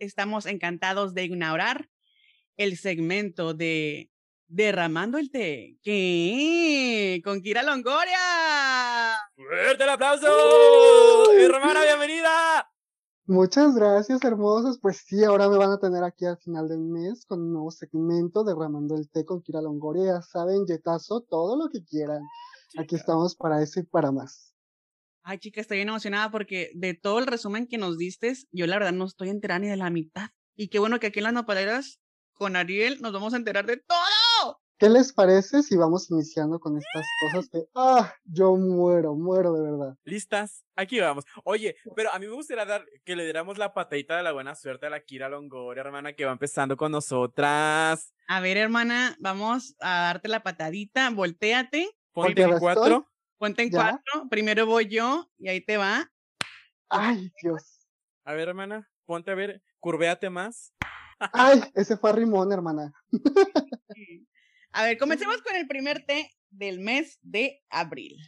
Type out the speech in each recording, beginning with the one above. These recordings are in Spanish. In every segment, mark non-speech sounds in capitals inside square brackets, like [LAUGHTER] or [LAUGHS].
estamos encantados de inaugurar el segmento de Derramando el té. ¿Qué? Con Kira Longoria. ¡Fuerte el aplauso! ¡Uh! Hermana, bienvenida. Muchas gracias, hermosos. Pues sí, ahora me van a tener aquí al final del mes con un nuevo segmento Derramando el té con Kira Longoria. Ya saben, yetazo, todo lo que quieran. Aquí estamos para eso y para más. Ay, chica, estoy bien emocionada porque de todo el resumen que nos diste, yo la verdad no estoy enterada ni de la mitad. Y qué bueno que aquí en las nopaleras con Ariel nos vamos a enterar de todo. ¿Qué les parece si vamos iniciando con estas cosas que, ah, yo muero, muero de verdad? ¿Listas? Aquí vamos. Oye, pero a mí me gustaría dar, que le diéramos la patadita de la buena suerte a la Kira Longoria, hermana, que va empezando con nosotras. A ver, hermana, vamos a darte la patadita, volteate. Ponte cuatro. Ponte en cuatro. Primero voy yo y ahí te va. Ay, Dios. A ver, hermana, ponte a ver, curvéate más. Ay, [LAUGHS] ese fue a rimón, hermana. A ver, comencemos [LAUGHS] con el primer té del mes de abril.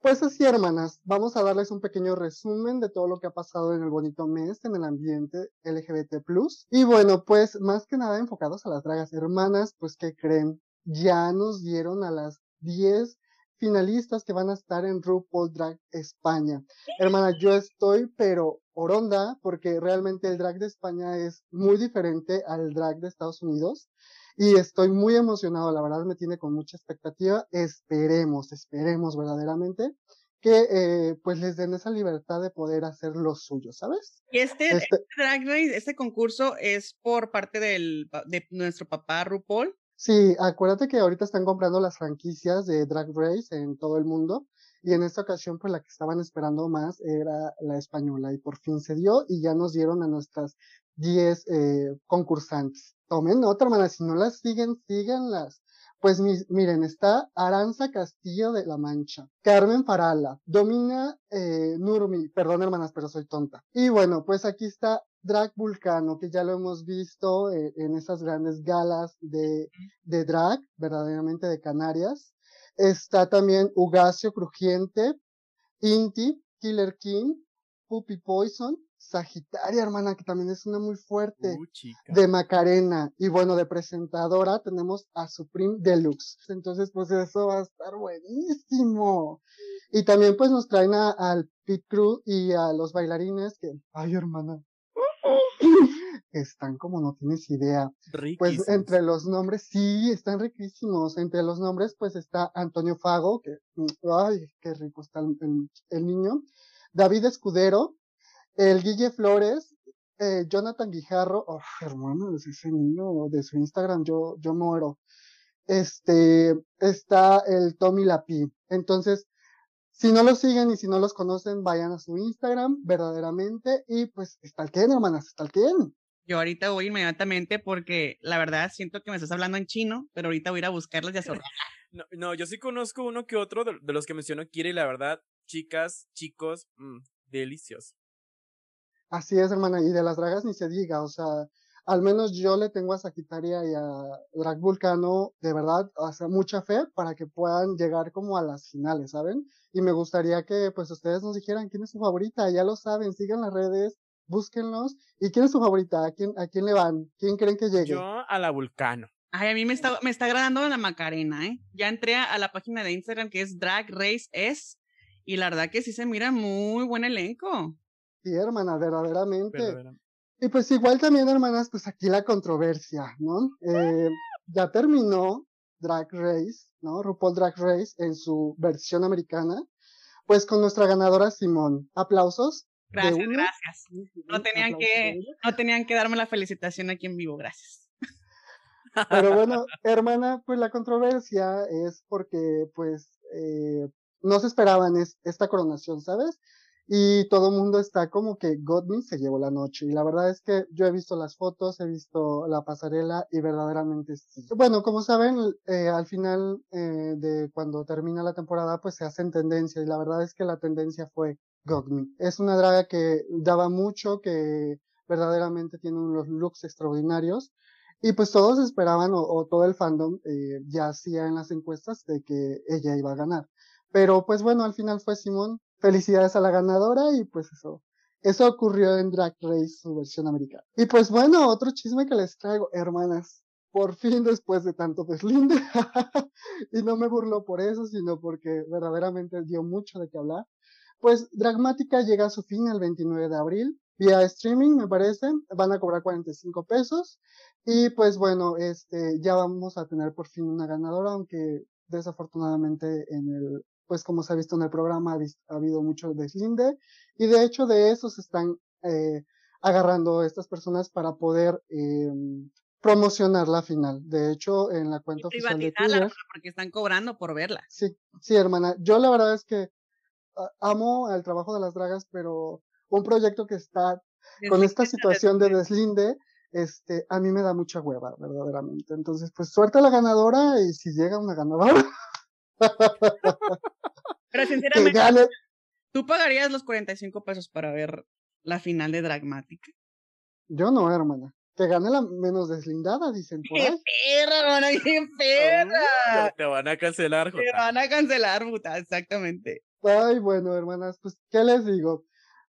Pues así, hermanas, vamos a darles un pequeño resumen de todo lo que ha pasado en el bonito mes en el ambiente LGBT+. Y bueno, pues más que nada enfocados a las dragas hermanas, pues ¿qué creen? Ya nos dieron a las 10 finalistas que van a estar en RuPaul Drag España. Hermana, yo estoy pero oronda porque realmente el drag de España es muy diferente al drag de Estados Unidos y estoy muy emocionado, la verdad me tiene con mucha expectativa. Esperemos, esperemos verdaderamente que eh, pues les den esa libertad de poder hacer lo suyo, ¿sabes? Y este, este, este Drag Race, este concurso es por parte del, de nuestro papá RuPaul. Sí, acuérdate que ahorita están comprando las franquicias de Drag Race en todo el mundo y en esta ocasión pues la que estaban esperando más era la española y por fin se dio y ya nos dieron a nuestras 10 eh, concursantes. Tomen otra, hermana, si no las siguen, síganlas. Pues miren, está Aranza Castillo de la Mancha, Carmen Farala, Domina eh, Nurmi, perdón hermanas, pero soy tonta. Y bueno, pues aquí está Drag Vulcano, que ya lo hemos visto eh, en esas grandes galas de, de drag, verdaderamente de Canarias. Está también Ugacio Crujiente, Inti, Killer King, Puppy Poison, Sagitaria, hermana, que también es una muy fuerte. Uh, de Macarena. Y bueno, de presentadora tenemos a Supreme Deluxe. Entonces, pues eso va a estar buenísimo. Y también pues nos traen al Pit Crew y a los bailarines que, ay hermana, [LAUGHS] están como no tienes idea. Pues entre los nombres, sí, están riquísimos. Entre los nombres, pues está Antonio Fago, que, ay, qué rico está el niño. David Escudero, el Guille Flores, eh, Jonathan Guijarro, oh, hermano, ese niño de su Instagram, yo, yo muero. Este, está el Tommy Lapi. Entonces, si no los siguen y si no los conocen, vayan a su Instagram, verdaderamente, y pues, estalquen, hermanas, estalquen. Yo ahorita voy inmediatamente porque la verdad siento que me estás hablando en chino, pero ahorita voy a ir a buscarlos y a [LAUGHS] no, no, yo sí conozco uno que otro de, los que mencionó Kira y la verdad, chicas, chicos, mmm, delicioso. Así es, hermana, y de las dragas ni se diga, o sea, al menos yo le tengo a Sagitaria y a Drag Vulcano, de verdad, o sea, mucha fe para que puedan llegar como a las finales, ¿saben? Y me gustaría que, pues, ustedes nos dijeran quién es su favorita, ya lo saben, sigan las redes, búsquenlos. ¿Y quién es su favorita? ¿A quién, a quién le van? ¿Quién creen que llegue? Yo a la Vulcano. Ay, a mí me está, me está agradando la Macarena, ¿eh? Ya entré a la página de Instagram que es Drag Race S y la verdad que sí se mira muy buen elenco. Sí, hermana, verdaderamente. Y pues igual también, hermanas, pues aquí la controversia, ¿no? Eh, ya terminó Drag Race, ¿no? RuPaul Drag Race en su versión americana, pues con nuestra ganadora Simón. Aplausos. Gracias, gracias. No tenían que, no tenían que darme la felicitación aquí en vivo, gracias. Pero [LAUGHS] bueno, hermana, pues la controversia es porque, pues, eh, no se esperaban esta coronación, ¿sabes? Y todo el mundo está como que Godwin se llevó la noche. Y la verdad es que yo he visto las fotos, he visto la pasarela y verdaderamente sí. Bueno, como saben, eh, al final eh, de cuando termina la temporada, pues se hacen tendencia y la verdad es que la tendencia fue Godwin. Es una draga que daba mucho, que verdaderamente tiene unos looks extraordinarios. Y pues todos esperaban, o, todo el fandom eh, ya hacía en las encuestas de que ella iba a ganar. Pero pues bueno, al final fue Simón, felicidades a la ganadora y pues eso. Eso ocurrió en Drag Race, su versión americana. Y pues bueno, otro chisme que les traigo, hermanas. Por fin, después de tanto deslinde, [LAUGHS] y no me burlo por eso, sino porque verdaderamente dio mucho de qué hablar. Pues Dragmática llega a su fin el 29 de abril, vía streaming, me parece, van a cobrar 45 pesos. Y pues bueno, este, ya vamos a tener por fin una ganadora, aunque desafortunadamente en el, pues como se ha visto en el programa, ha, habido mucho deslinde. Y de hecho de eso se están eh, agarrando estas personas para poder eh, promocionar la final. De hecho, en la cuenta oficial de Twitter. Porque están cobrando por verla. Sí, sí, hermana. Yo la verdad es que ah, amo el trabajo de las dragas, pero un proyecto que está con esta situación de deslinde, este, a mí me da mucha hueva, verdaderamente. Entonces, pues suerte a la ganadora y si llega una ganadora. [LAUGHS] Pero sinceramente, ¿tú pagarías los 45 pesos para ver la final de Dragmatic? Yo no, hermana. Que gane la menos deslindada, dicen por ahí. ¡Qué perra, hermana! ¡Qué perra! te van a cancelar, Jota. Te van a cancelar, puta, exactamente. Ay, bueno, hermanas, pues, ¿qué les digo?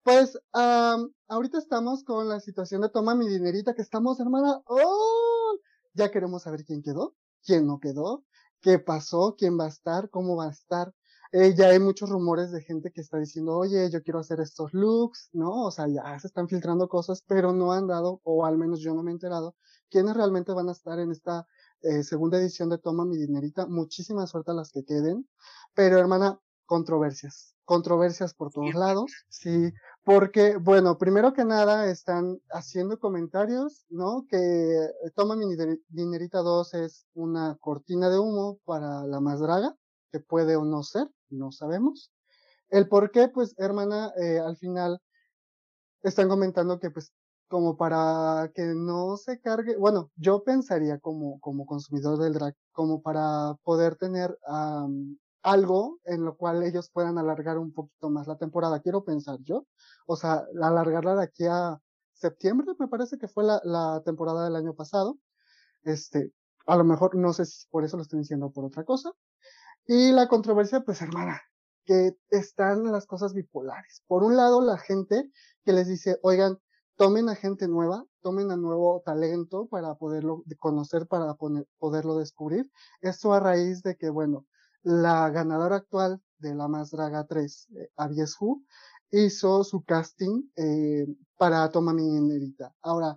Pues ahorita estamos con la situación de toma mi dinerita que estamos, hermana. ¡Oh! Ya queremos saber quién quedó, quién no quedó, qué pasó, quién va a estar, cómo va a estar. Eh, ya hay muchos rumores de gente que está diciendo, oye, yo quiero hacer estos looks, ¿no? O sea, ya se están filtrando cosas, pero no han dado, o al menos yo no me he enterado, quiénes realmente van a estar en esta eh, segunda edición de Toma mi dinerita. Muchísima suerte a las que queden. Pero, hermana, controversias. Controversias por todos lados, sí, porque, bueno, primero que nada están haciendo comentarios, ¿no? Que Toma mi dinerita 2 es una cortina de humo para la más draga, que puede o no ser, no sabemos. El por qué, pues, hermana, eh, al final están comentando que, pues, como para que no se cargue, bueno, yo pensaría como, como consumidor del drag, como para poder tener algo en lo cual ellos puedan alargar un poquito más la temporada, quiero pensar yo, o sea, alargarla de aquí a septiembre, me parece que fue la, la temporada del año pasado, este, a lo mejor no sé si por eso lo estoy diciendo por otra cosa, y la controversia, pues hermana, que están las cosas bipolares. Por un lado, la gente que les dice, oigan, tomen a gente nueva, tomen a nuevo talento para poderlo conocer, para poderlo descubrir. Esto a raíz de que, bueno, la ganadora actual de la Más Draga 3, eh, Abies Hu, hizo su casting eh, para Toma mi Nerita. Ahora,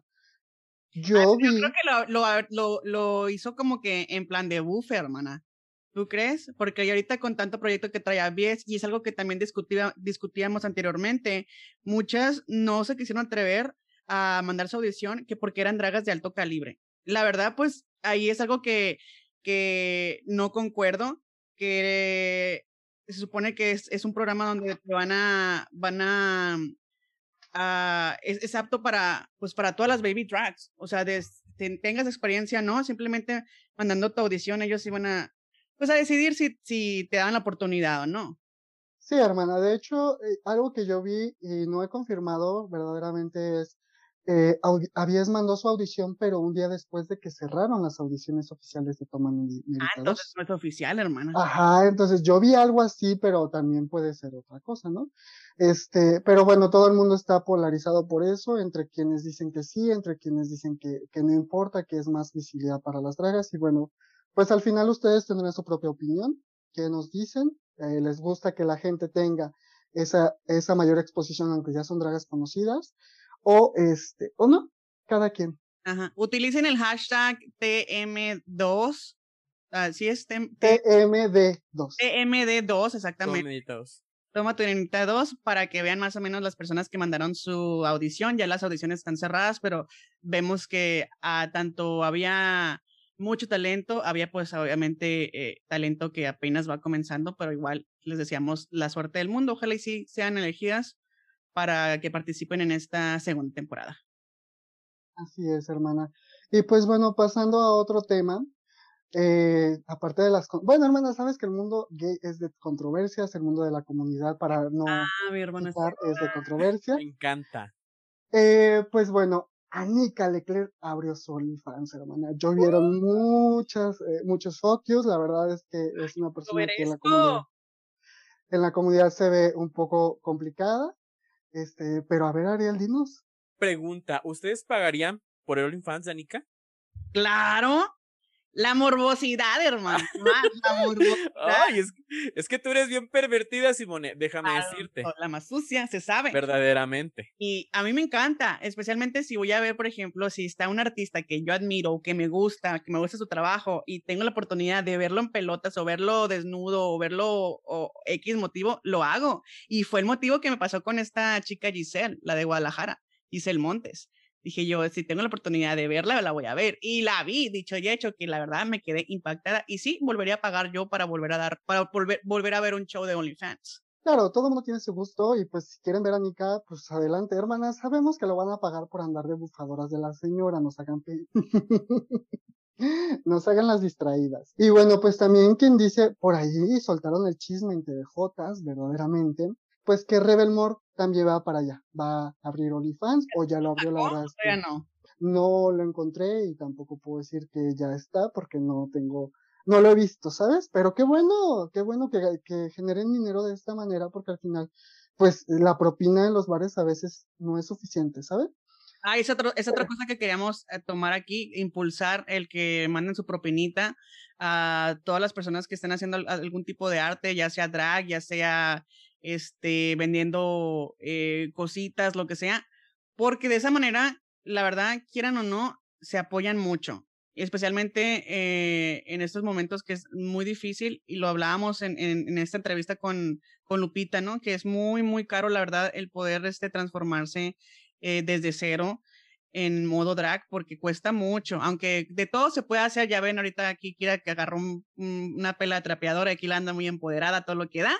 yo vi... Yo creo que lo, lo, lo, hizo como que en plan de buffer, hermana. ¿Tú crees? Porque ahorita con tanto proyecto que trae Abies, y es algo que también discutía, discutíamos anteriormente, muchas no se quisieron atrever a mandar su audición que porque eran dragas de alto calibre. La verdad, pues ahí es algo que, que no concuerdo, que se supone que es, es un programa donde van a, van a, es, apto para, pues para todas las baby drags, o sea, de, tengas experiencia, ¿no? Simplemente mandando tu audición, ellos iban a, pues a decidir si, si te dan la oportunidad o no. Sí, hermana, de hecho, eh, algo que yo vi y no he confirmado verdaderamente es, eh, Abies mandó su audición, pero un día después de que cerraron las audiciones oficiales de Toma Ah, entonces no es oficial, hermana. Ajá, entonces yo vi algo así, pero también puede ser otra cosa, ¿no? Este, pero bueno, todo el mundo está polarizado por eso, entre quienes dicen que sí, entre quienes dicen que, que no importa, que es más visibilidad para las dragas, y bueno, pues al final ustedes tendrán su propia opinión. ¿Qué nos dicen? Eh, ¿Les gusta que la gente tenga esa, esa mayor exposición, aunque ya son dragas conocidas? O este, o no, cada quien. Ajá. Utilicen el hashtag TM2. Así es, TMD2. TMD2, exactamente. Toma tu 2 para que vean más o menos las personas que mandaron su audición. Ya las audiciones están cerradas, pero vemos que a ah, tanto había mucho talento. Había pues obviamente eh, talento que apenas va comenzando, pero igual les deseamos la suerte del mundo. Ojalá y sí sean elegidas para que participen en esta segunda temporada. Así es, hermana. Y pues bueno, pasando a otro tema, eh, aparte de las... Bueno, hermana, sabes que el mundo gay es de controversias, el mundo de la comunidad, para no... Ah, mi hermana. es de controversia. Me encanta. Eh, pues bueno, Anika Leclerc abrió su OnlyFans, hermana. Yo vieron muchas, eh, muchos focus. La verdad es que es una persona que en la, comunidad, en la comunidad se ve un poco complicada. Este, pero a ver, Ariel, dinos. Pregunta, ¿ustedes pagarían por el OnlyFans, Danica? Claro, la morbosidad, hermano. la morbosidad. Ay, es, es, que tú eres bien pervertida, Simone. Déjame decirte. La más sucia, se sabe. Verdaderamente. Y a mí me encanta, especialmente si voy a ver, por ejemplo, si está un artista que yo admiro, que me gusta, que me gusta su trabajo y tengo la oportunidad de verlo en pelotas o verlo desnudo o verlo o X motivo, lo hago. Y fue el motivo que me pasó con esta chica Giselle, la de Guadalajara, Giselle Montes dije yo, si tengo la oportunidad de verla, la voy a ver. Y la vi, dicho y hecho, que la verdad me quedé impactada. Y sí, volvería a pagar yo para volver a dar, para volver, volver a ver un show de OnlyFans. Claro, todo el mundo tiene su gusto y pues si quieren ver a Nika, pues adelante, hermanas. Sabemos que lo van a pagar por andar de bufadoras de la señora, nos hagan [LAUGHS] nos hagan las distraídas. Y bueno, pues también quien dice, por ahí soltaron el chisme entre Jotas, verdaderamente, pues que Rebelmore también va para allá, va a abrir OnlyFans o ya lo abrió la verdad. no. no lo encontré y tampoco puedo decir que ya está porque no tengo, no lo he visto, ¿sabes? Pero qué bueno, qué bueno que, que generen dinero de esta manera porque al final, pues la propina en los bares a veces no es suficiente, ¿sabes? Ah, es, otro, es otra cosa que queríamos eh, tomar aquí, impulsar el que manden su propinita a todas las personas que estén haciendo algún tipo de arte, ya sea drag, ya sea este, vendiendo eh, cositas, lo que sea, porque de esa manera, la verdad, quieran o no, se apoyan mucho, especialmente eh, en estos momentos que es muy difícil, y lo hablábamos en, esta entrevista con, con Lupita, ¿no? Que es muy, muy caro, la verdad, el poder este, transformarse eh, desde cero en modo drag porque cuesta mucho, aunque de todo se puede hacer, ya ven ahorita aquí quiera que agarró una pela trapeadora, aquí la anda muy empoderada, todo lo que da.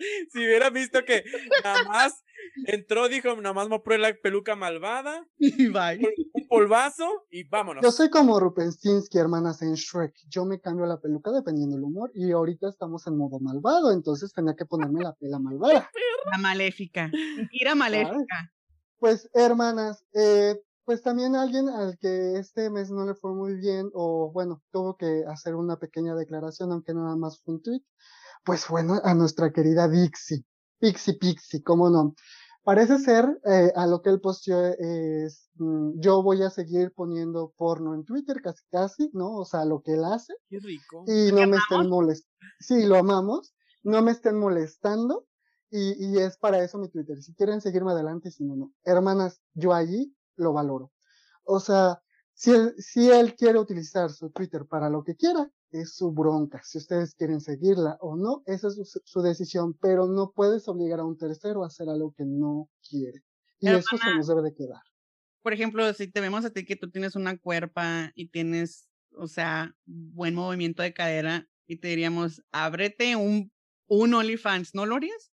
[LAUGHS] si hubiera visto que nada más entró, dijo, nada más me la peluca malvada. Y bye. Un polvazo y vámonos. Yo soy como Rupenstinsky, hermanas, en Shrek. Yo me cambio la peluca dependiendo del humor y ahorita estamos en modo malvado, entonces tenía que ponerme la pela malvada. La maléfica. Ira maléfica. Pues, hermanas, eh, pues también alguien al que este mes no le fue muy bien o bueno, tuvo que hacer una pequeña declaración, aunque nada más fue un tweet, pues bueno, a nuestra querida Dixie, Pixie Pixie, cómo no. Parece ser, eh, a lo que él posteó es, mm, yo voy a seguir poniendo porno en Twitter casi casi, ¿no? O sea, lo que él hace. Qué rico. Y no me estén molestando. Sí, lo amamos. No me estén molestando. Y, y es para eso mi Twitter. Si quieren seguirme adelante, si no, no. Hermanas, yo allí lo valoro. O sea, si él, si él quiere utilizar su Twitter para lo que quiera, es su bronca. Si ustedes quieren seguirla o no, esa es su, decisión, pero no puedes obligar a un tercero a hacer algo que no quiere. Y eso se nos debe de quedar. Por ejemplo, si te vemos a ti que tú tienes una cuerpa y tienes, o sea, buen movimiento de cadera y te diríamos, ábrete un, un OnlyFans, ¿no lo harías?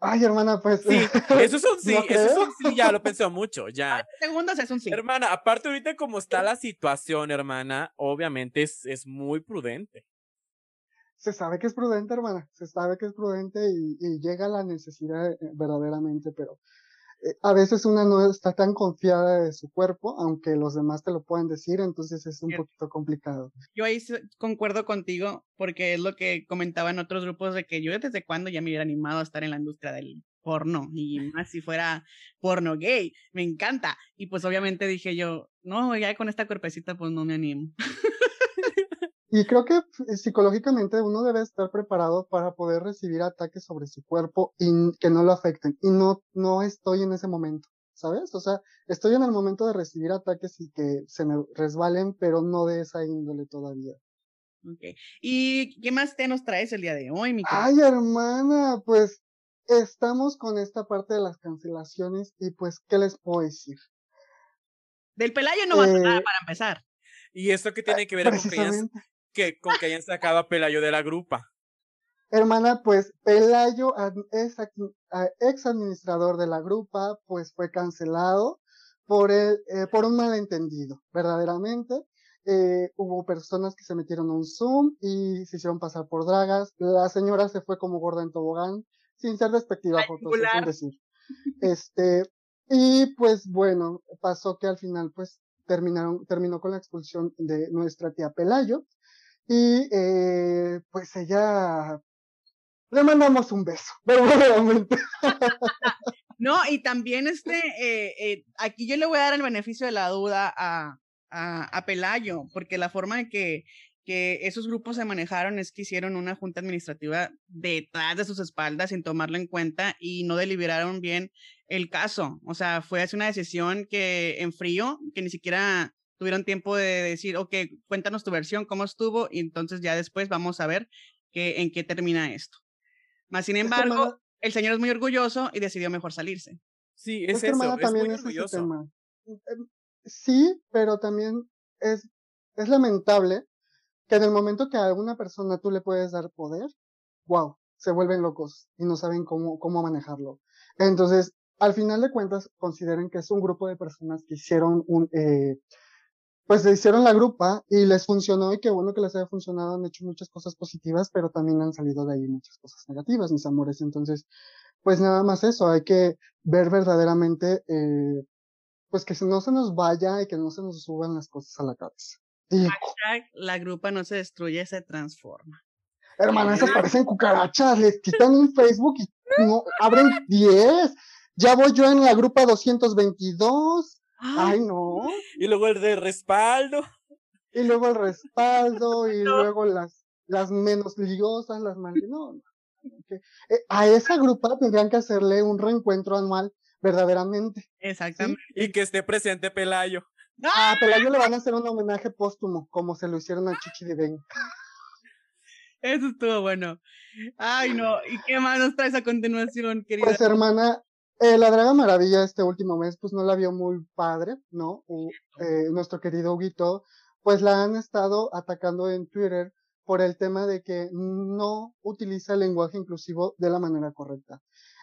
Ay, hermana, pues. Sí, eso es un [LAUGHS] sí, eso es un sí, ya lo pensé mucho, ya. Segundos es un sí. Hermana, aparte ahorita como está la situación, hermana, obviamente es, es muy prudente. Se sabe que es prudente, hermana, se sabe que es prudente y, y llega la necesidad eh, verdaderamente, pero a veces una no está tan confiada de su cuerpo, aunque los demás te lo puedan decir, entonces es un poquito complicado. Yo ahí concuerdo contigo, porque es lo que comentaba en otros grupos de que yo desde cuando ya me hubiera animado a estar en la industria del porno, y más si fuera porno gay, me encanta. Y pues obviamente dije yo, no, ya con esta cuerpecita pues no me animo. [LAUGHS] Y creo que eh, psicológicamente uno debe estar preparado para poder recibir ataques sobre su cuerpo y que no lo afecten. Y no, no estoy en ese momento, ¿sabes? O sea, estoy en el momento de recibir ataques y que se me resbalen, pero no de esa índole todavía. Ok. ¿Y qué más te nos traes el día de hoy, mi Ay, hermana, pues estamos con esta parte de las cancelaciones y pues, ¿qué les puedo decir? Del Pelayo no va a nada eh, para empezar. ¿Y esto qué tiene que ver con que que con que hayan sacado a Pelayo de la grupa. Hermana, pues Pelayo es ex administrador de la grupa, pues fue cancelado por, el, eh, por un malentendido, verdaderamente. Eh, hubo personas que se metieron a un Zoom y se hicieron pasar por dragas. La señora se fue como gorda en tobogán, sin ser despectiva, por decir. Este, y pues bueno, pasó que al final pues terminaron, terminó con la expulsión de nuestra tía Pelayo. Y eh, pues ella Le mandamos un beso, [LAUGHS] verdaderamente. No, y también este, eh, eh, aquí yo le voy a dar el beneficio de la duda a, a, a Pelayo, porque la forma en que, que esos grupos se manejaron es que hicieron una junta administrativa detrás de sus espaldas sin tomarlo en cuenta y no deliberaron bien el caso. O sea, fue así una decisión que en frío, que ni siquiera tuvieron tiempo de decir, ok, cuéntanos tu versión, cómo estuvo, y entonces ya después vamos a ver que, en qué termina esto. Más sin embargo, el señor es muy orgulloso y decidió mejor salirse. Sí, es, eso, es muy orgulloso. Em, sí, pero también es, es lamentable que en el momento que a alguna persona tú le puedes dar poder, wow, se vuelven locos y no saben cómo, cómo manejarlo. Entonces, al final de cuentas, consideren que es un grupo de personas que hicieron un, eh, pues se hicieron la grupa y les funcionó y qué bueno que les haya funcionado, han hecho muchas cosas positivas, pero también han salido de ahí muchas cosas negativas, mis amores. Entonces, pues nada más eso, hay que ver verdaderamente, eh, pues que no se nos vaya y que no se nos suban las cosas a la cabeza. la grupa no se destruye, se transforma. Hermanas, esas parecen cucarachas, les quitan un Facebook y no, abren 10. Ya voy yo en la grupa 222. Ay, no. Y luego el de respaldo. Y luego el respaldo, y luego las, las menos liosas, las más. No, eh, a esa grupa tendrían que hacerle un reencuentro anual, verdaderamente. Exactamente. Y que esté presente Pelayo. A Pelayo le van a hacer un homenaje póstumo, como se lo hicieron a Chichi de Ben. Eso estuvo bueno. Ay, no. ¿Y qué más nos traes a continuación, querida? Pues, hermana, eh, la Draga Maravilla este último mes, pues no la vio muy padre, ¿no? eh, nuestro querido Huguito, pues la han estado atacando en Twitter por el tema de que no utiliza el lenguaje inclusivo de la manera correcta.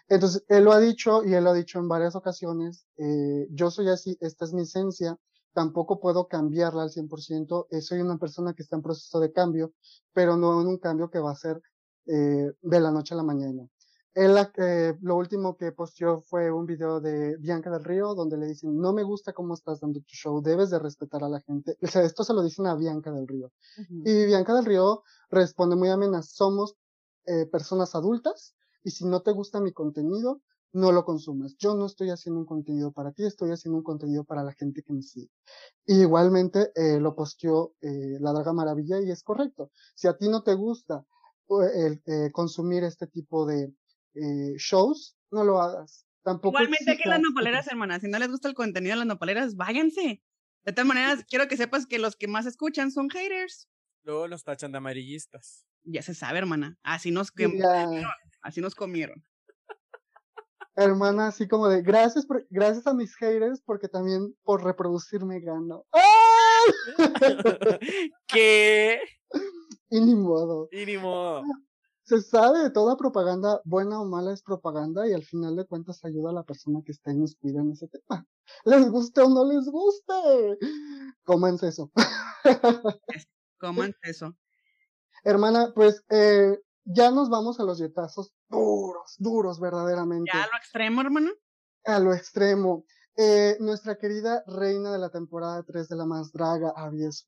Entonces, él lo ha dicho y él lo ha dicho en varias ocasiones, eh, yo soy así, esta es mi esencia, tampoco puedo cambiarla al 100%, eh, soy una persona que está en proceso de cambio, pero no en un cambio que va a ser eh, de la noche a la mañana. Él, eh, lo último que posteó fue un video de Bianca del Río donde le dicen, no me gusta cómo estás dando tu show, debes de respetar a la gente. O sea, esto se lo dicen a Bianca del Río. Y Bianca del Río responde muy amena, somos eh, personas adultas y si no te gusta mi contenido, no lo consumas. Yo no estoy haciendo un contenido para ti, estoy haciendo un contenido para la gente que me sigue. Y igualmente eh, lo posteó eh, La Draga Maravilla y es correcto. Si a ti no te gusta el, eh, consumir este tipo de, eh, shows, no lo hagas. Tampoco Igualmente que las nopaleras, hermanas, si no les gusta el contenido de las nopaleras, váyanse. De todas maneras, [LAUGHS] quiero que sepas que los que más escuchan son haters. Luego los tachan de amarillistas. Ya se sabe, hermana. Así nos, comieron, así nos comieron. Hermana, así como de gracias, gracias a mis haters porque también por reproducirme gano. [LAUGHS] ¿Qué? [LAUGHS] Y ni modo. Y ni modo se sabe, toda propaganda, buena o mala, es propaganda y al final de cuentas ayuda a la persona que está inmiscuida en ese tema. [LAUGHS] Les guste o no les guste. Cómanse eso. Cómanse eso. Hermana, pues eh, ya nos vamos a los yetazos duros, duros verdaderamente. ¿Ya a lo extremo, hermana? A lo extremo. Eh, nuestra querida reina de la temporada 3 de La Más Draga, Avies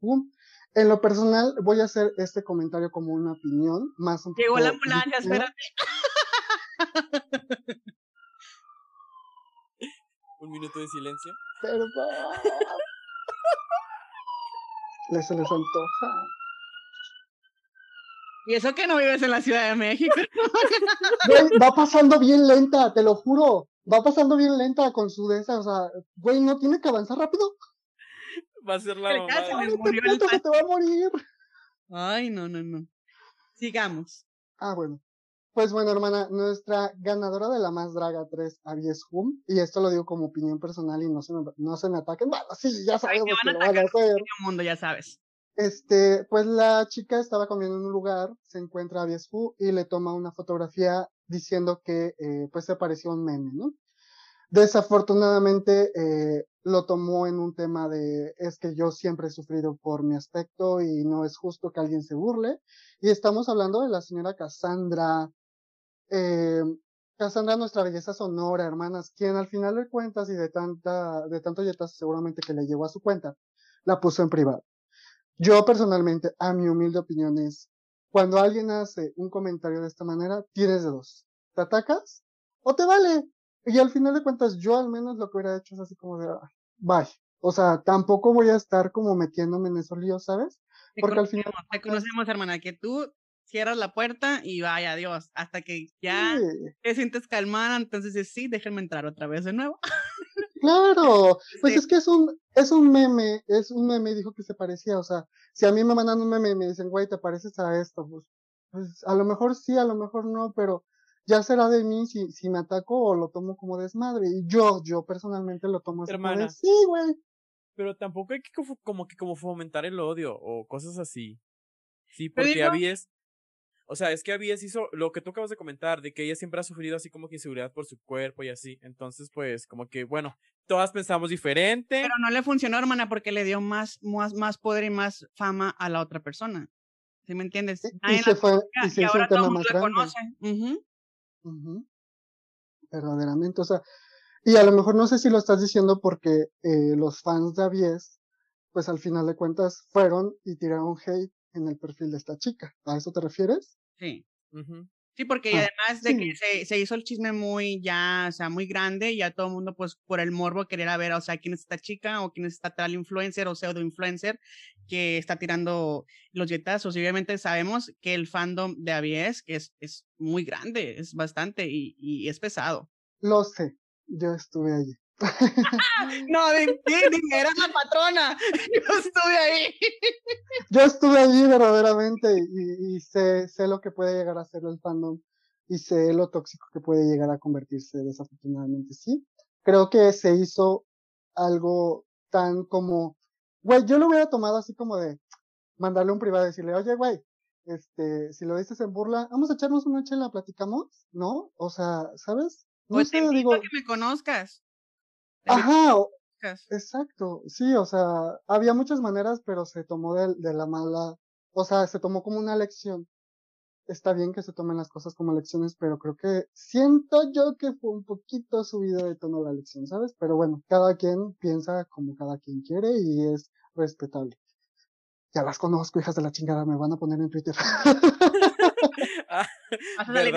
en lo personal, voy a hacer este comentario como una opinión, más un Llegó la ambulancia, espérate. [LAUGHS] un minuto de silencio. Perdón. les se les antoja. Y eso que no vives en la Ciudad de México. [LAUGHS] va pasando bien lenta, te lo juro. Va pasando bien lenta con su de esa, o sea, güey, no tiene que avanzar rápido. Va a ser la mamá. Se me murió el se te va a morir. Ay, no, no, no. Sigamos. Ah, bueno. Pues bueno, hermana, nuestra ganadora de la más draga 3, Aries Hum, y esto lo digo como opinión personal y no se me, no se me ataquen. Bueno, sí, ya sabemos que lo van a hacer. mundo, ya sabes. Este, pues la chica estaba comiendo en un lugar, se encuentra a Aries Hu y le toma una fotografía diciendo que eh, pues se pareció un meme, ¿no? Desafortunadamente eh, lo tomó en un tema de es que yo siempre he sufrido por mi aspecto y no es justo que alguien se burle. Y estamos hablando de la señora Cassandra, eh, Cassandra, nuestra belleza sonora, hermanas, quien al final de cuentas y de tanta, de tanto yetas seguramente que le llevó a su cuenta, la puso en privado. Yo personalmente, a mi humilde opinión es, cuando alguien hace un comentario de esta manera, tienes de dos. ¿Te atacas o te vale? Y al final de cuentas, yo al menos lo que hubiera hecho es así como de, bye. O sea, tampoco voy a estar como metiéndome en esos líos, ¿sabes? Porque al final. Te conocemos, hermana, que tú cierras la puerta y vaya, adiós, hasta que ya te sientes calmada, entonces sí, déjenme entrar otra vez de nuevo. Claro, [LAUGHS] pues es que es un, es un meme, es un meme, dijo que se parecía, o sea, si a mí me mandan un meme y me dicen, güey, te pareces a esto, pues, pues a lo mejor sí, a lo mejor no, pero ya será de mí si, si me ataco o lo tomo como desmadre. Y yo, yo personalmente lo tomo así Hermana, sí, güey. Pero tampoco hay que como, que como fomentar el odio o cosas así. Sí, porque había o sea, es que Abies hizo lo que tú acabas de comentar, de que ella siempre ha sufrido así como que inseguridad por su cuerpo y así. Entonces, pues, como que, bueno, todas pensamos diferente. Pero no le funcionó, hermana, porque le dio más, más, más poder y más fama a la otra persona. ¿Sí me entiendes? Y, se fue, y se hizo un tema más grande. Verdaderamente, o sea, y a lo mejor no sé si lo estás diciendo porque eh, los fans de Abies, pues al final de cuentas fueron y tiraron hate en el perfil de esta chica. ¿A eso te refieres? Sí. Sí, porque ah, además de que se, se, hizo el chisme muy ya, o sea, muy grande, y ya todo el mundo, pues, por el morbo quería ver, o sea, quién es esta chica o quién es esta tal influencer o pseudo influencer que está tirando los yetazos. Y obviamente sabemos que el fandom de ABS que es, es muy grande, es bastante y, y es pesado. Lo sé, yo estuve allí. [LAUGHS] no, eras la patrona. [LAUGHS] Yo estuve ahí. Yo estuve allí verdaderamente y, sé, sé lo que puede llegar a ser el fandom y sé lo tóxico que puede llegar a convertirse desafortunadamente, sí. Creo que se hizo algo tan como, güey, yo lo hubiera tomado así como de mandarle un privado y decirle, oye, güey, este, si lo dices en burla, vamos a echarnos una chela, platicamos, ¿no? O sea, ¿sabes? No pues sé, digo, que me conozcas. Ajá, exacto, sí, o sea, había muchas maneras, pero se tomó de, de, la mala, o sea, se tomó como una lección. Está bien que se tomen las cosas como lecciones, pero creo que siento yo que fue un poquito subido de tono la lección, ¿sabes? Pero bueno, cada quien piensa como cada quien quiere y es respetable. Ya las conozco, hijas de la chingada, me van a poner en Twitter. [LAUGHS] Ah, Vas a salir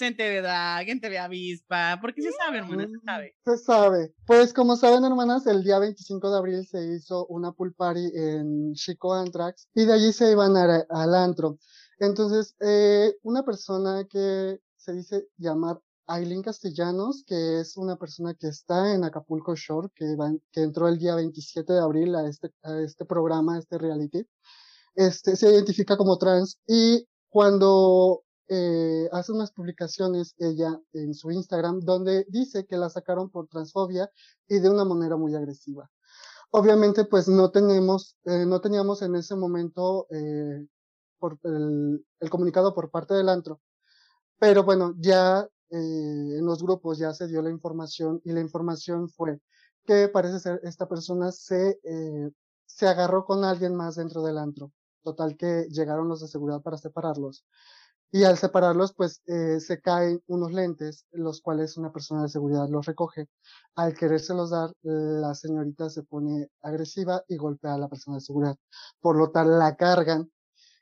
en TV en TV Avispa, porque se sabe, hermana, se sabe. Se sabe. Pues como saben, hermanas, el día 25 de abril se hizo una pool party en Chico Antrax y de allí se iban al antro. Entonces, eh, una persona que se dice llamar Aileen Castellanos, que es una persona que está en Acapulco Shore, que, que entró el día 27 de abril a este, a este programa, a este reality, este, se identifica como trans y cuando eh, hace unas publicaciones ella en su Instagram donde dice que la sacaron por transfobia y de una manera muy agresiva. Obviamente, pues no tenemos, eh, no teníamos en ese momento eh, por el, el, comunicado por parte del antro, pero bueno, ya eh, en los grupos ya se dio la información y la información fue que parece ser esta persona se, eh, se agarró con alguien más dentro del antro. Total que llegaron los de seguridad para separarlos. Y al separarlos, pues eh, se caen unos lentes, los cuales una persona de seguridad los recoge. Al querérselos dar, la señorita se pone agresiva y golpea a la persona de seguridad. Por lo tal, la cargan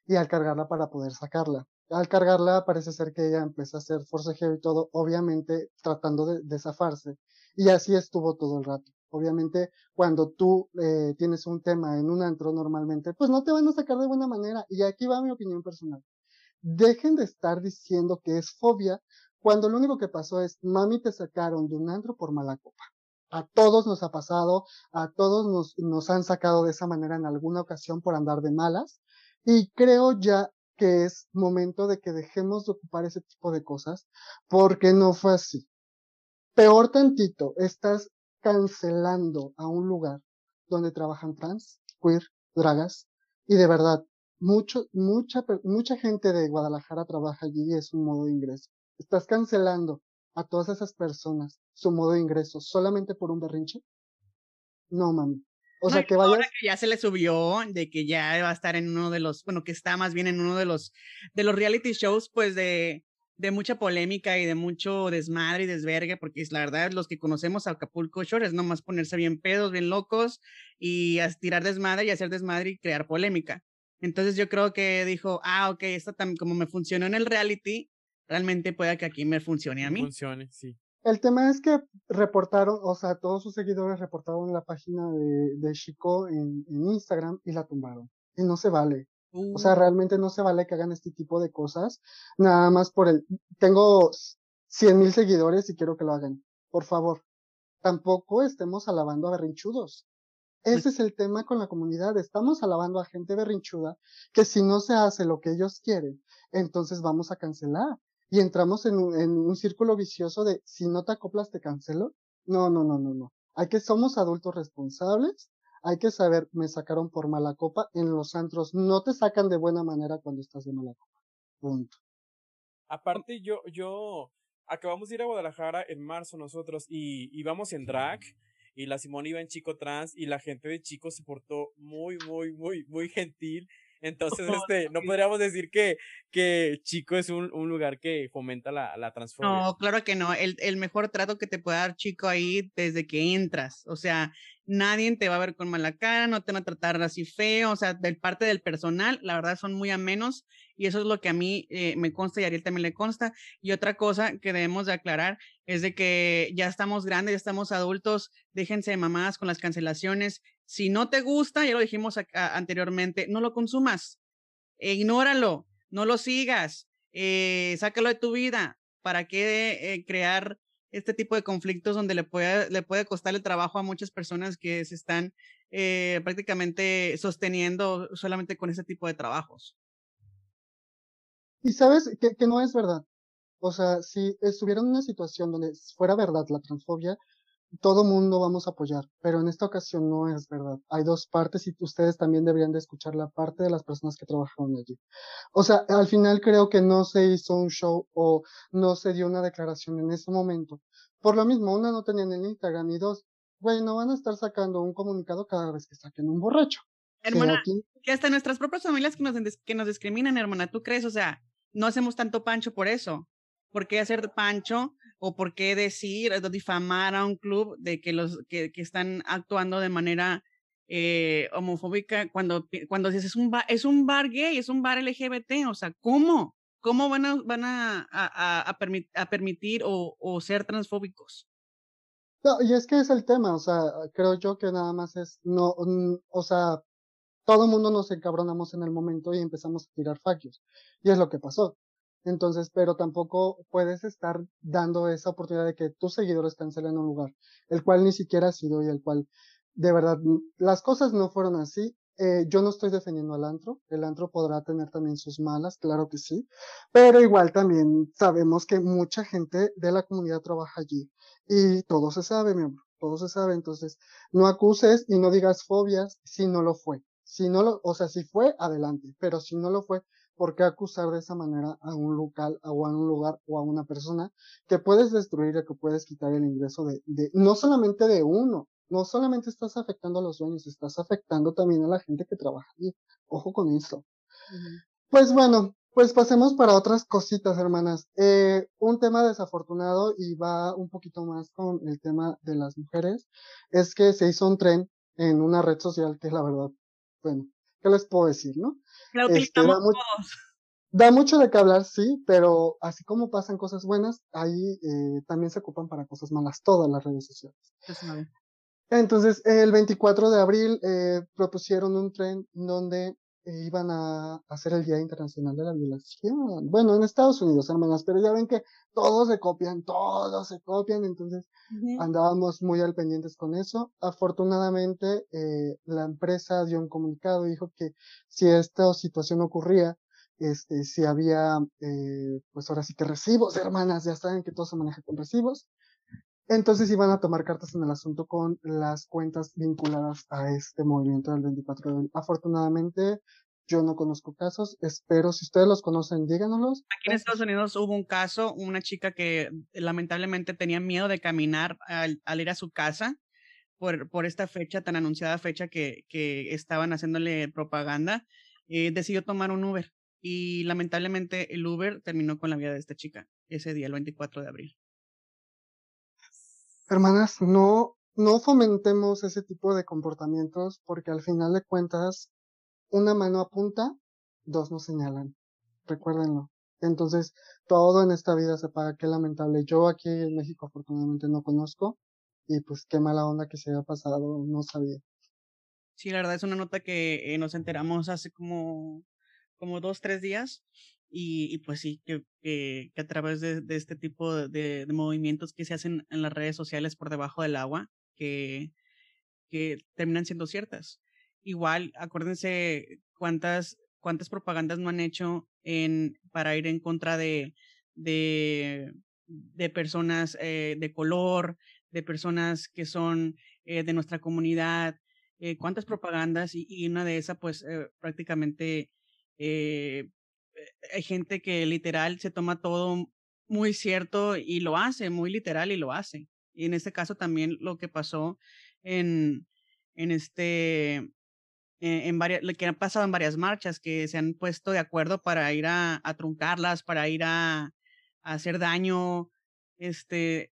y al cargarla para poder sacarla. Al cargarla, parece ser que ella empezó a hacer forcejeo y todo, obviamente tratando de, de zafarse. Y así estuvo todo el rato. Obviamente, cuando tú eh, tienes un tema en un antro normalmente, pues no te van a sacar de buena manera. Y aquí va mi opinión personal. Dejen de estar diciendo que es fobia cuando lo único que pasó es, mami, te sacaron de un antro por mala copa. A todos nos ha pasado, a todos nos, nos han sacado de esa manera en alguna ocasión por andar de malas. Y creo ya que es momento de que dejemos de ocupar ese tipo de cosas porque no fue así. Peor tantito, estás cancelando a un lugar donde trabajan trans, queer, dragas, y de verdad, mucho, mucha, mucha gente de Guadalajara trabaja allí y es un modo de ingreso. Estás cancelando a todas esas personas su modo de ingreso solamente por un berrinche. No, mami. O sea, que vayas. que ya se le subió, de que ya va a estar en uno de los, bueno, que está más bien en uno de los, de los reality shows, pues de, de mucha polémica y de mucho desmadre y desvergue, porque es la verdad, los que conocemos a Acapulco Shore es nomás ponerse bien pedos, bien locos y tirar desmadre y hacer desmadre y crear polémica. Entonces yo creo que dijo, ah, ok, esto también, como me funcionó en el reality, realmente puede que aquí me funcione a mí. Funcione, sí. El tema es que reportaron, o sea, todos sus seguidores reportaron la página de, de Chico en, en Instagram y la tumbaron. Y no se vale. O sea, realmente no se vale que hagan este tipo de cosas. Nada más por el, tengo cien mil seguidores y quiero que lo hagan. Por favor. Tampoco estemos alabando a berrinchudos. Ese es el tema con la comunidad. Estamos alabando a gente berrinchuda que si no se hace lo que ellos quieren, entonces vamos a cancelar. Y entramos en un, en un círculo vicioso de si no te acoplas te cancelo. No, no, no, no, no. Hay que somos adultos responsables. Hay que saber, me sacaron por mala copa. En los antros no te sacan de buena manera cuando estás de mala copa. Punto. Aparte, yo, yo, acabamos de ir a Guadalajara en marzo nosotros y íbamos en drag y la Simón iba en chico trans y la gente de chico se portó muy, muy, muy, muy gentil. Entonces, [LAUGHS] este, no podríamos decir que, que Chico es un, un lugar que fomenta la, la transfobia. No, claro que no. El, el mejor trato que te puede dar Chico ahí desde que entras. O sea, nadie te va a ver con mala cara, no te van a tratar así feo, o sea, del parte del personal, la verdad son muy amenos y eso es lo que a mí eh, me consta y a Ariel también le consta. Y otra cosa que debemos de aclarar es de que ya estamos grandes, ya estamos adultos, déjense de mamadas con las cancelaciones. Si no te gusta, ya lo dijimos anteriormente, no lo consumas, ignóralo, no lo sigas, eh, sácalo de tu vida. ¿Para qué eh, crear este tipo de conflictos donde le puede, le puede costar el trabajo a muchas personas que se están eh, prácticamente sosteniendo solamente con ese tipo de trabajos. Y sabes que, que no es verdad. O sea, si estuviera en una situación donde fuera verdad la transfobia, todo mundo vamos a apoyar, pero en esta ocasión no es verdad. Hay dos partes y ustedes también deberían de escuchar la parte de las personas que trabajaron allí. O sea, al final creo que no se hizo un show o no se dio una declaración en ese momento. Por lo mismo, una no tenían en Instagram y dos, güey, no van a estar sacando un comunicado cada vez que saquen un borracho. Hermana, que hasta nuestras propias familias que nos, que nos discriminan, hermana, ¿tú crees? O sea, no hacemos tanto pancho por eso. ¿Por qué hacer pancho o por qué decir, difamar a un club de que los que, están actuando de manera eh, homofóbica cuando, cuando dices es un, bar, es un bar gay, es un bar LGBT? O sea, ¿cómo? ¿Cómo van a, van a, a, permitir o, o ser transfóbicos? No, y es que es el tema, o sea, creo yo que nada más es, no, o sea, todo el mundo nos encabronamos en el momento y empezamos a tirar faquios. Y es lo que pasó. Entonces, pero tampoco puedes estar dando esa oportunidad de que tus seguidores cancelen un lugar, el cual ni siquiera ha sido y el cual, de verdad, las cosas no fueron así eh, yo no estoy defendiendo al antro, el antro podrá tener también sus malas, claro que sí, pero igual también sabemos que mucha gente de la comunidad trabaja allí y todo se sabe, mi amor, todo se sabe, entonces no acuses y no digas fobias si no lo fue, si no lo, o sea, si fue, adelante, pero si no lo fue, ¿por qué acusar de esa manera a un local o a un lugar o a una persona que puedes destruir y que puedes quitar el ingreso de, de no solamente de uno, no solamente estás afectando a los dueños, estás afectando también a la gente que trabaja ahí. Ojo con eso. Pues bueno, pues pasemos para otras cositas, hermanas. Eh, un tema desafortunado y va un poquito más con el tema de las mujeres, es que se hizo un tren en una red social que la verdad, bueno, ¿qué les puedo decir, no? Lo este, da, mucho, da mucho de qué hablar, sí, pero así como pasan cosas buenas, ahí eh, también se ocupan para cosas malas todas las redes sociales. Entonces, el 24 de abril eh, propusieron un tren donde eh, iban a hacer el Día Internacional de la Violación. Bueno, en Estados Unidos, hermanas, pero ya ven que todos se copian, todos se copian, entonces andábamos muy al pendientes con eso. Afortunadamente, eh, la empresa dio un comunicado, dijo que si esta situación ocurría, este, si había, eh, pues ahora sí que recibos, hermanas, ya saben que todo se maneja con recibos. Entonces iban a tomar cartas en el asunto con las cuentas vinculadas a este movimiento del 24 de abril. Afortunadamente, yo no conozco casos, espero, si ustedes los conocen, díganoslos. Aquí en Estados Unidos hubo un caso, una chica que lamentablemente tenía miedo de caminar al, ir a su casa por, por esta fecha, tan anunciada fecha que, que estaban haciéndole propaganda, eh, decidió tomar un Uber y lamentablemente el Uber terminó con la vida de esta chica ese día, el 24 de abril hermanas, no, no fomentemos ese tipo de comportamientos porque al final de cuentas una mano apunta, dos nos señalan. Recuérdenlo. Entonces, todo en esta vida se paga, qué lamentable. Yo aquí en México afortunadamente no conozco y pues qué mala onda que se haya pasado, no sabía. Sí, la verdad es una nota que eh, nos enteramos hace como, como dos, tres días y, y pues sí, que, que, a través de, de este tipo de, de, movimientos que se hacen en las redes sociales por debajo del agua, que, que terminan siendo ciertas. Igual, acuérdense cuántas, cuántas propagandas no han hecho en, para ir en contra de, de, de personas eh, de color, de personas que son eh, de nuestra comunidad, eh, cuántas propagandas y, y, una de esas, pues eh, prácticamente eh, hay gente que literal se toma todo muy cierto y lo hace, muy literal y lo hace. Y en este caso también lo que pasó en, en este, en, varias, lo que ha pasado en varias marchas, que se han puesto de acuerdo para ir a, a truncarlas, para ir a, a hacer daño, este,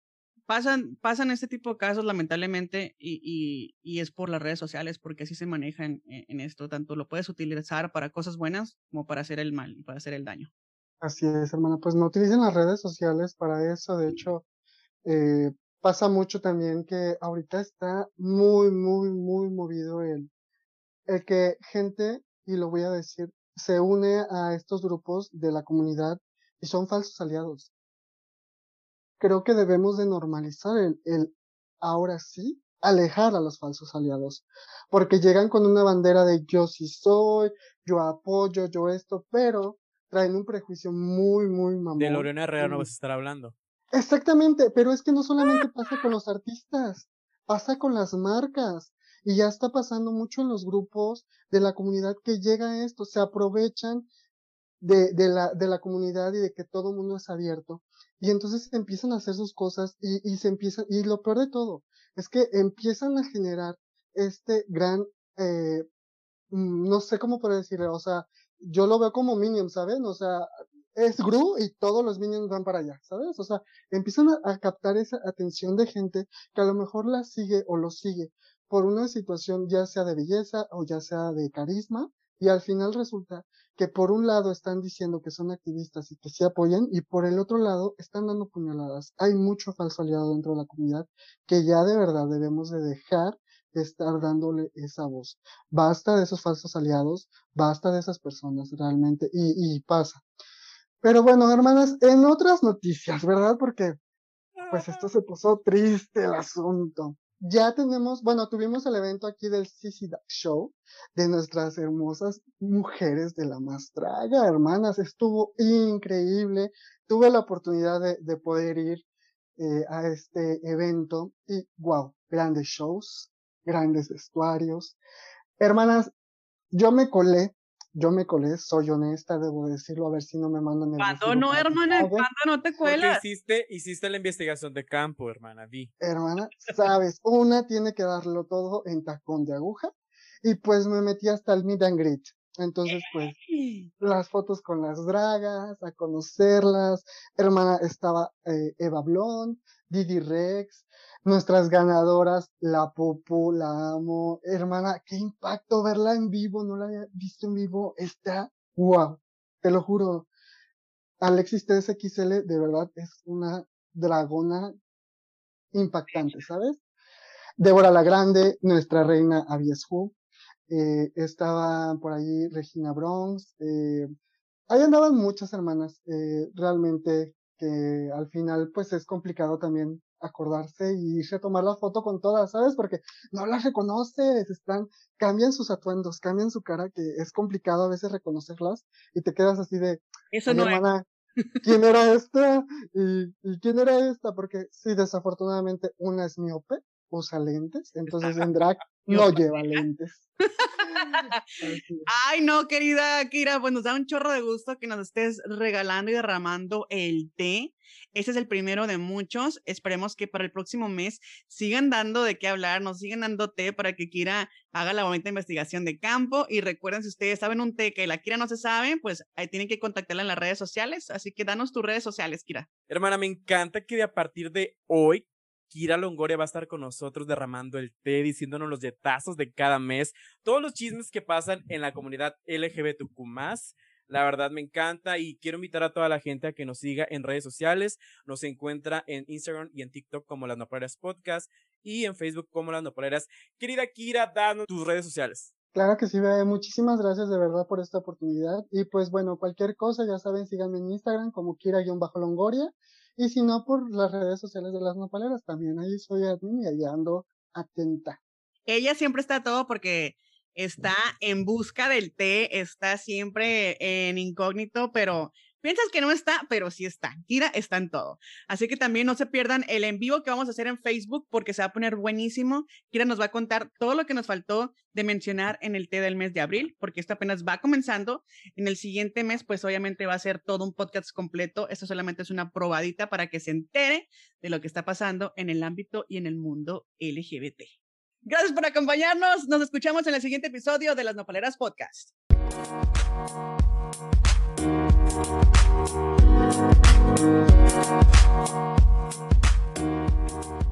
pasan, pasan este tipo de casos lamentablemente y, y, y, es por las redes sociales porque así se maneja en, en, esto. Tanto lo puedes utilizar para cosas buenas como para hacer el mal y para hacer el daño. Así es, hermana. Pues no utilicen las redes sociales para eso. De hecho, eh, pasa mucho también que ahorita está muy, muy, muy movido el, el que gente, y lo voy a decir, se une a estos grupos de la comunidad y son falsos aliados creo que debemos de normalizar el, el ahora sí alejar a los falsos aliados, porque llegan con una bandera de yo sí soy, yo apoyo, yo esto, pero traen un prejuicio muy, muy mamón. De Lorena Herrera no vas a estar hablando. Exactamente, pero es que no [LAUGHS] solamente pasa con los artistas, pasa con las marcas. Y ya está pasando mucho en los grupos de la comunidad que llega a esto, se aprovechan de, de, la, de la comunidad y de que todo el mundo es abierto y entonces empiezan a hacer sus cosas y, y se empiezan, y lo peor de todo es que empiezan a generar este gran, eh, mm, no sé cómo puedo decirlo, o sea, yo lo veo como Minions, ¿saben? O sea, es Gru y todos los Minions van para allá, ¿sabes? O sea, empiezan a captar esa atención de gente que a lo mejor la sigue o lo sigue por una situación ya sea de belleza o ya sea de carisma y al final resulta que por un lado están diciendo que son activistas y que sí apoyan, y por el otro lado están dando puñaladas. Hay mucho falso aliado dentro de la comunidad que ya de verdad debemos de dejar de estar dándole esa voz. Basta de esos falsos aliados, basta de esas personas realmente, y, y pasa. Pero bueno, hermanas, en otras noticias, ¿verdad? Porque pues esto se puso triste el asunto ya tenemos, bueno, tuvimos el evento aquí del CC Show de nuestras hermosas mujeres de la Mastraga, hermanas, estuvo increíble. Tuve la oportunidad de, de poder ir eh, a este evento y wow, grandes shows, grandes vestuarios. Hermanas, yo me colé yo me colé, soy honesta, debo decirlo, a ver si no me mandan el ¿Cuándo no, hermana? ¿Cuándo no te cuelas? Porque hiciste, hiciste la investigación de campo, hermana, di. Hermana, sabes, una tiene que darlo todo en tacón de aguja, y pues me metí hasta el meet and greet. Entonces, pues, las fotos con las dragas, a conocerlas. Hermana, estaba eh, Eva Blond, Didi Rex, nuestras ganadoras, la Popo, la amo. Hermana, qué impacto verla en vivo, no la había visto en vivo. Está wow, te lo juro. Alexis TSXL de verdad es una dragona impactante, ¿sabes? Débora la Grande, nuestra reina Abies eh, estaba por ahí Regina Bronx, eh, ahí andaban muchas hermanas, eh, realmente que al final pues es complicado también acordarse y irse a tomar la foto con todas, ¿sabes? Porque no las reconoces, están, cambian sus atuendos, cambian su cara, que es complicado a veces reconocerlas y te quedas así de, eso no hermana, ¿quién era esta? ¿Y, ¿Y quién era esta? Porque sí, desafortunadamente una es miope, usa lentes, entonces en drag [LAUGHS] no lleva lentes. Ay, no, querida Kira, pues nos da un chorro de gusto que nos estés regalando y derramando el té. Este es el primero de muchos. Esperemos que para el próximo mes sigan dando de qué hablar, nos sigan dando té para que Kira haga la bonita investigación de campo. Y recuerden, si ustedes saben un té que la Kira no se sabe, pues ahí tienen que contactarla en las redes sociales. Así que danos tus redes sociales, Kira. Hermana, me encanta que a partir de hoy Kira Longoria va a estar con nosotros derramando el té, diciéndonos los detazos de cada mes, todos los chismes que pasan en la comunidad LGBTQ+. La verdad me encanta y quiero invitar a toda la gente a que nos siga en redes sociales. Nos encuentra en Instagram y en TikTok como Las Nopaleras Podcast y en Facebook como Las Nopaleras. Querida Kira, danos tus redes sociales. Claro que sí, muchísimas gracias de verdad por esta oportunidad. Y pues bueno, cualquier cosa, ya saben, síganme en Instagram como Kira-Longoria. Y si no, por las redes sociales de las nopaleras también. Ahí soy admin y ahí ando atenta. Ella siempre está todo porque está en busca del té, está siempre en incógnito, pero Piensas que no está, pero sí está. Kira está en todo. Así que también no se pierdan el en vivo que vamos a hacer en Facebook porque se va a poner buenísimo. Kira nos va a contar todo lo que nos faltó de mencionar en el té del mes de abril, porque esto apenas va comenzando. En el siguiente mes, pues obviamente va a ser todo un podcast completo. Esto solamente es una probadita para que se entere de lo que está pasando en el ámbito y en el mundo LGBT. Gracias por acompañarnos. Nos escuchamos en el siguiente episodio de las Nopaleras Podcast. Thank you.